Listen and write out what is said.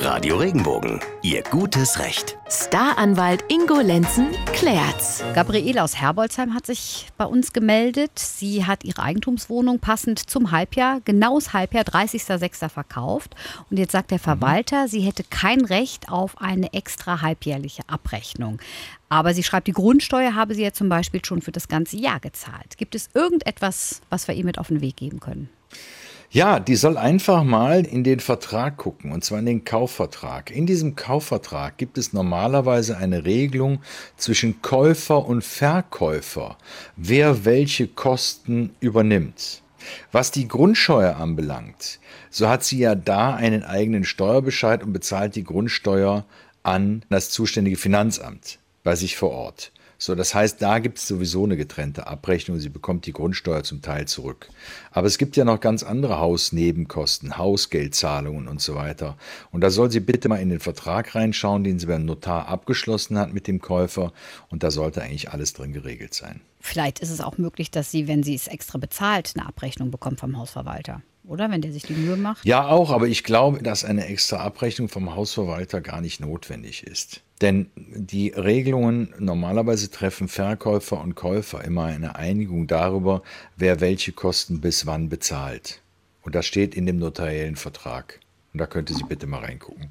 Radio Regenbogen, Ihr gutes Recht. Staranwalt Ingo Lenzen klärt's. Gabriele aus Herbolzheim hat sich bei uns gemeldet. Sie hat ihre Eigentumswohnung passend zum Halbjahr, genaues Halbjahr, 30.06. verkauft. Und jetzt sagt der Verwalter, sie hätte kein Recht auf eine extra halbjährliche Abrechnung. Aber sie schreibt, die Grundsteuer habe sie ja zum Beispiel schon für das ganze Jahr gezahlt. Gibt es irgendetwas, was wir ihr mit auf den Weg geben können? Ja, die soll einfach mal in den Vertrag gucken, und zwar in den Kaufvertrag. In diesem Kaufvertrag gibt es normalerweise eine Regelung zwischen Käufer und Verkäufer, wer welche Kosten übernimmt. Was die Grundsteuer anbelangt, so hat sie ja da einen eigenen Steuerbescheid und bezahlt die Grundsteuer an das zuständige Finanzamt bei sich vor Ort. So, das heißt, da gibt es sowieso eine getrennte Abrechnung. Sie bekommt die Grundsteuer zum Teil zurück. Aber es gibt ja noch ganz andere Hausnebenkosten, Hausgeldzahlungen und so weiter. Und da soll sie bitte mal in den Vertrag reinschauen, den sie beim Notar abgeschlossen hat mit dem Käufer. Und da sollte eigentlich alles drin geregelt sein. Vielleicht ist es auch möglich, dass sie, wenn sie es extra bezahlt, eine Abrechnung bekommt vom Hausverwalter oder? Wenn der sich die Mühe macht? Ja, auch, aber ich glaube, dass eine extra Abrechnung vom Hausverwalter gar nicht notwendig ist. Denn die Regelungen normalerweise treffen Verkäufer und Käufer immer eine Einigung darüber, wer welche Kosten bis wann bezahlt. Und das steht in dem notariellen Vertrag. Und da könnte sie bitte mal reingucken.